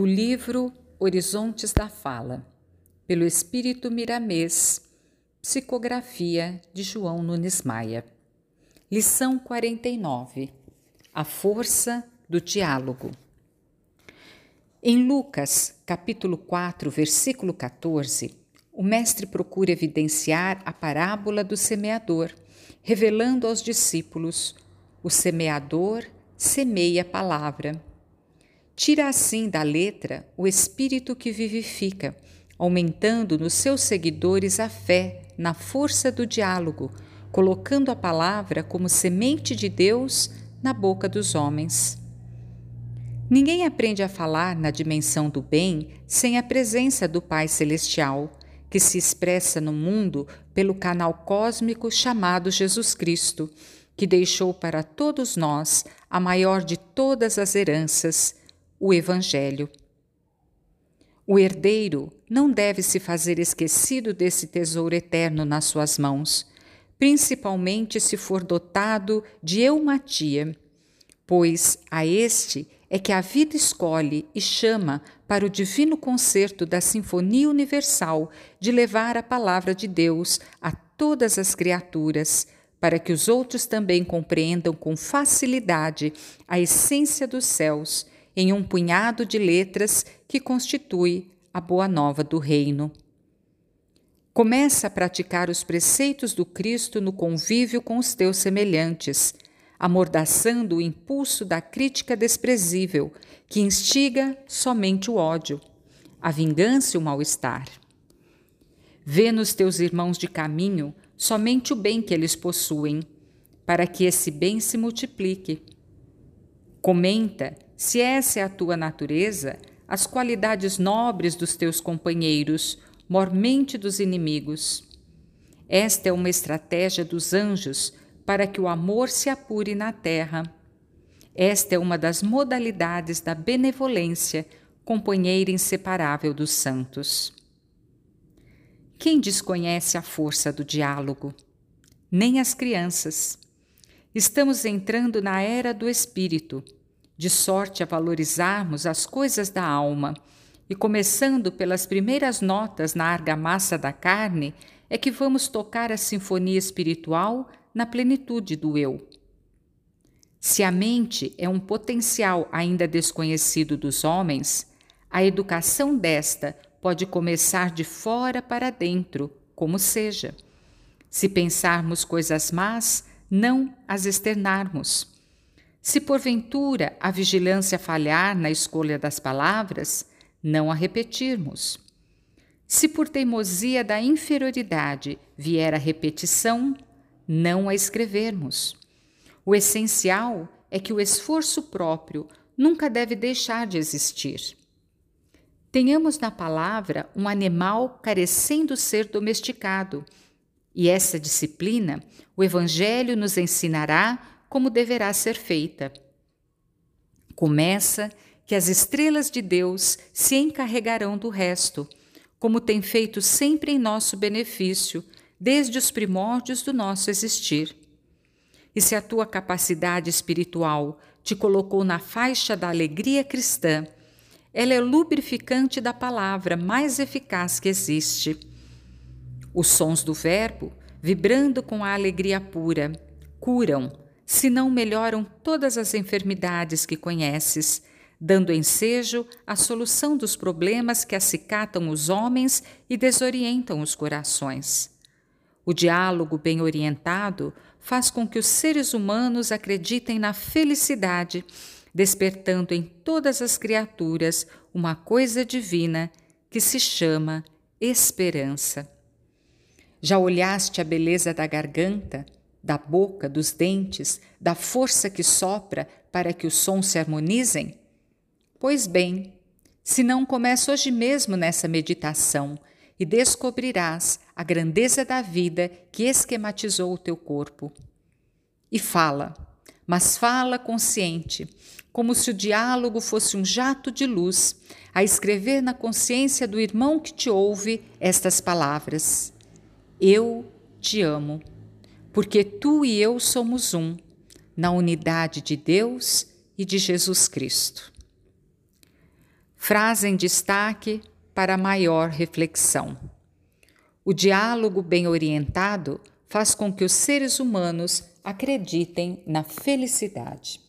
do livro Horizontes da Fala, pelo Espírito Miramês, psicografia de João Nunes Maia. Lição 49 A força do diálogo. Em Lucas, capítulo 4, versículo 14, o Mestre procura evidenciar a parábola do semeador, revelando aos discípulos: o semeador semeia a palavra. Tira assim da letra o espírito que vivifica, aumentando nos seus seguidores a fé na força do diálogo, colocando a palavra como semente de Deus na boca dos homens. Ninguém aprende a falar na dimensão do bem sem a presença do Pai Celestial, que se expressa no mundo pelo canal cósmico chamado Jesus Cristo, que deixou para todos nós a maior de todas as heranças, o Evangelho. O herdeiro não deve se fazer esquecido desse tesouro eterno nas suas mãos, principalmente se for dotado de eumatia, pois a este é que a vida escolhe e chama para o divino concerto da Sinfonia Universal de levar a palavra de Deus a todas as criaturas, para que os outros também compreendam com facilidade a essência dos céus em um punhado de letras que constitui a boa nova do reino. Começa a praticar os preceitos do Cristo no convívio com os teus semelhantes, amordaçando o impulso da crítica desprezível, que instiga somente o ódio, a vingança e o mal-estar. Vê nos teus irmãos de caminho somente o bem que eles possuem, para que esse bem se multiplique. Comenta se essa é a tua natureza, as qualidades nobres dos teus companheiros, mormente dos inimigos. Esta é uma estratégia dos anjos para que o amor se apure na terra. Esta é uma das modalidades da benevolência, companheira inseparável dos santos. Quem desconhece a força do diálogo? Nem as crianças. Estamos entrando na era do espírito de sorte a valorizarmos as coisas da alma, e começando pelas primeiras notas na argamassa da carne, é que vamos tocar a sinfonia espiritual na plenitude do eu. Se a mente é um potencial ainda desconhecido dos homens, a educação desta pode começar de fora para dentro, como seja. Se pensarmos coisas más, não as externarmos. Se porventura a vigilância falhar na escolha das palavras, não a repetirmos. Se por teimosia da inferioridade vier a repetição, não a escrevermos. O essencial é que o esforço próprio nunca deve deixar de existir. Tenhamos na palavra um animal carecendo ser domesticado, e essa disciplina o Evangelho nos ensinará como deverá ser feita. Começa que as estrelas de Deus se encarregarão do resto, como tem feito sempre em nosso benefício, desde os primórdios do nosso existir. E se a tua capacidade espiritual te colocou na faixa da alegria cristã, ela é lubrificante da palavra mais eficaz que existe. Os sons do Verbo, vibrando com a alegria pura, curam, se não melhoram todas as enfermidades que conheces, dando ensejo à solução dos problemas que acicatam os homens e desorientam os corações. O diálogo bem orientado faz com que os seres humanos acreditem na felicidade, despertando em todas as criaturas uma coisa divina que se chama esperança. Já olhaste a beleza da garganta? Da boca, dos dentes, da força que sopra para que os sons se harmonizem? Pois bem, se não começa hoje mesmo nessa meditação e descobrirás a grandeza da vida que esquematizou o teu corpo. E fala, mas fala consciente, como se o diálogo fosse um jato de luz, a escrever na consciência do irmão que te ouve estas palavras: Eu te amo porque tu e eu somos um, na unidade de Deus e de Jesus Cristo. Frase em destaque para maior reflexão. O diálogo bem orientado faz com que os seres humanos acreditem na felicidade.